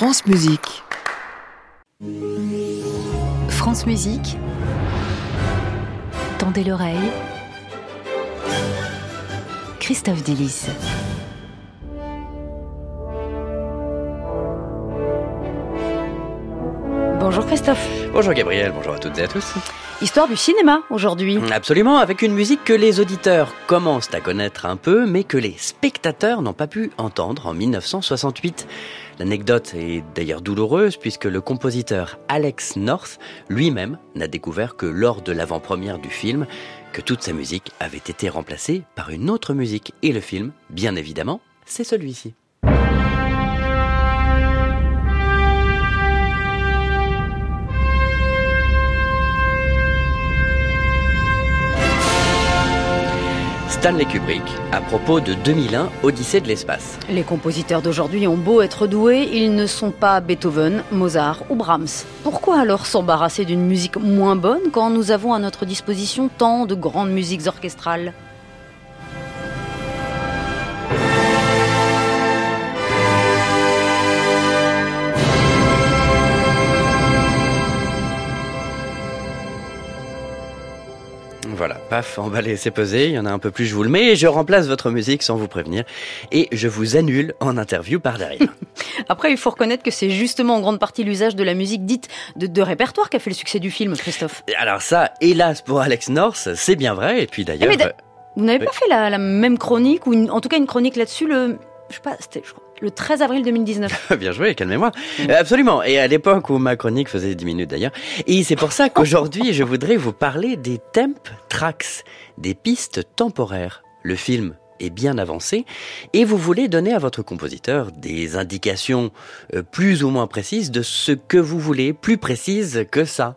France Musique. France Musique. Tendez l'oreille. Christophe Delis. Christophe. Bonjour Gabriel, bonjour à toutes et à tous. Histoire du cinéma aujourd'hui. Absolument, avec une musique que les auditeurs commencent à connaître un peu, mais que les spectateurs n'ont pas pu entendre en 1968. L'anecdote est d'ailleurs douloureuse puisque le compositeur Alex North lui-même n'a découvert que lors de l'avant-première du film que toute sa musique avait été remplacée par une autre musique. Et le film, bien évidemment, c'est celui-ci. Stanley Kubrick à propos de 2001 Odyssée de l'espace. Les compositeurs d'aujourd'hui ont beau être doués, ils ne sont pas Beethoven, Mozart ou Brahms. Pourquoi alors s'embarrasser d'une musique moins bonne quand nous avons à notre disposition tant de grandes musiques orchestrales? Voilà, paf, emballé, c'est pesé, il y en a un peu plus, je vous le mets, et je remplace votre musique sans vous prévenir, et je vous annule en interview par derrière. Après, il faut reconnaître que c'est justement en grande partie l'usage de la musique dite de, de répertoire qui a fait le succès du film, Christophe. Alors ça, hélas pour Alex North, c'est bien vrai, et puis d'ailleurs... Mais da- Vous n'avez pas fait la, la même chronique, ou une- en tout cas une chronique là-dessus, le, je sais pas, c'était je crois, le 13 avril 2019. Bien joué, calmez-moi. Euh, Absolument. Et à l'époque où ma chronique faisait 10 minutes d'ailleurs. Et c'est pour ça qu'aujourd'hui, je voudrais vous parler des temp tracks, des pistes temporaires. Le film est bien avancé et vous voulez donner à votre compositeur des indications euh, plus ou moins précises de ce que vous voulez, plus précises que ça.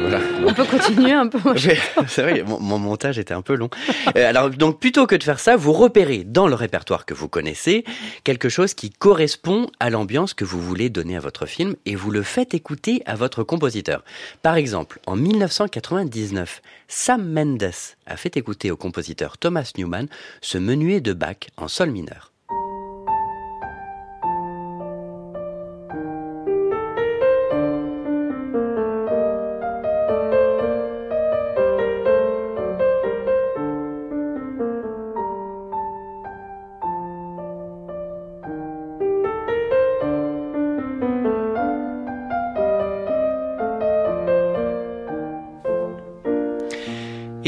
Voilà. On peut continuer un peu. C'est vrai, mon, mon montage était un peu long. Euh, alors, donc, plutôt que de faire ça, vous repérez dans le répertoire que vous connaissez quelque chose qui correspond à l'ambiance que vous voulez donner à votre film et vous le faites écouter à votre compositeur. Par exemple, en 1999, Sam Mendes a fait écouter au compositeur Thomas Newman ce menuet de Bach en sol mineur.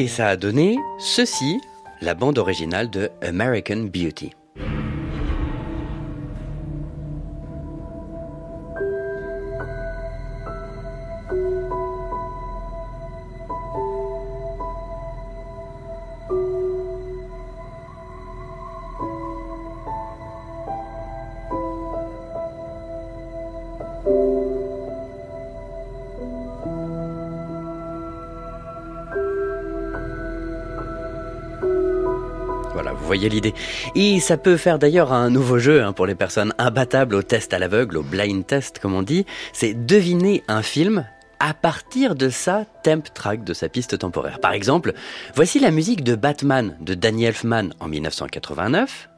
Et ça a donné ceci, la bande originale de American Beauty. Voilà, vous voyez l'idée. Et ça peut faire d'ailleurs un nouveau jeu hein, pour les personnes imbattables au test à l'aveugle, au blind test comme on dit. C'est deviner un film à partir de sa temp track, de sa piste temporaire. Par exemple, voici la musique de Batman de Danny Elfman en 1989.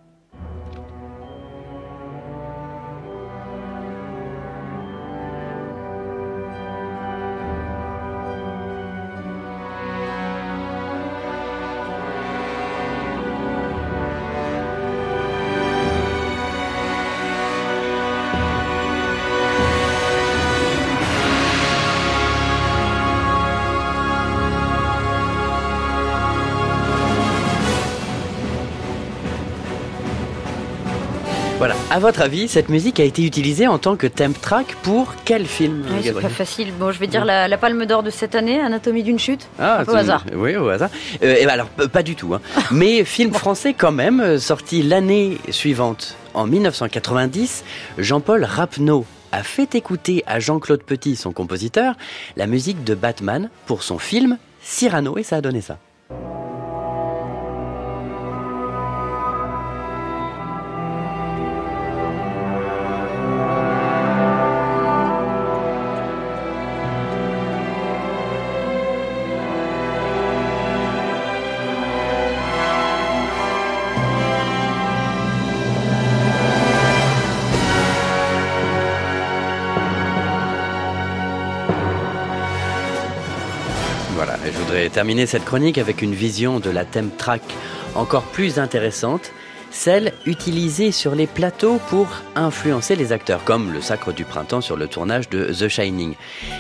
À votre avis, cette musique a été utilisée en tant que temp track pour quel film Ouais, c'est pas facile. Bon, je vais dire la, la Palme d'Or de cette année, Anatomie d'une chute. Ah, un peu au hasard. Oui, au hasard. Euh, eh ben alors, pas du tout. hein. Mais film français quand même, euh, sorti l'année suivante, en 1990, Jean-Paul Rapneau a fait écouter à Jean-Claude Petit, son compositeur, la musique de Batman pour son film Cyrano, et ça a donné ça. Vais terminer cette chronique avec une vision de la thème track encore plus intéressante celle utilisée sur les plateaux pour influencer les acteurs, comme le Sacre du Printemps sur le tournage de The Shining.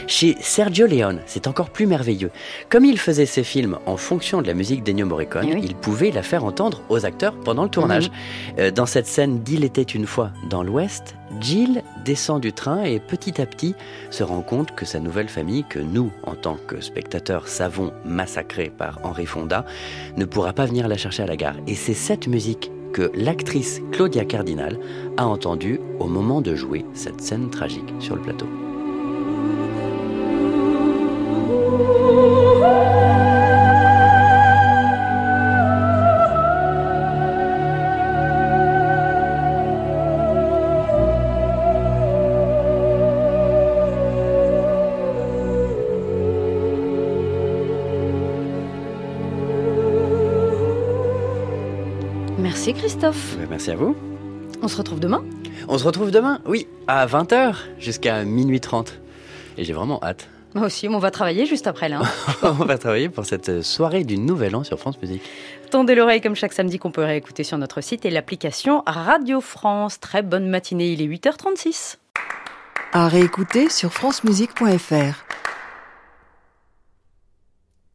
Chez Sergio Leone, c'est encore plus merveilleux. Comme il faisait ses films en fonction de la musique d'Ennio Morricone, Eh oui. il pouvait la faire entendre aux acteurs pendant le tournage. Euh, dans cette scène d'Il était une fois dans l'Ouest, Jill descend du train et petit à petit se rend compte que sa nouvelle famille, que nous, en tant que spectateurs, savons massacrée par Henri Fonda, ne pourra pas venir la chercher à la gare. Et c'est cette musique que l'actrice Claudia Cardinal a entendue au moment de jouer cette scène tragique sur le plateau. Merci Christophe. Merci à vous. On se retrouve demain On se retrouve demain, oui, à 20h jusqu'à minuit 30. Et j'ai vraiment hâte. Moi aussi, on va travailler juste après là. hein. On va travailler pour cette soirée du Nouvel An sur France Musique. Tendez l'oreille comme chaque samedi qu'on peut réécouter sur notre site et l'application Radio France. Très bonne matinée, il est 8h36. À réécouter sur francemusique.fr.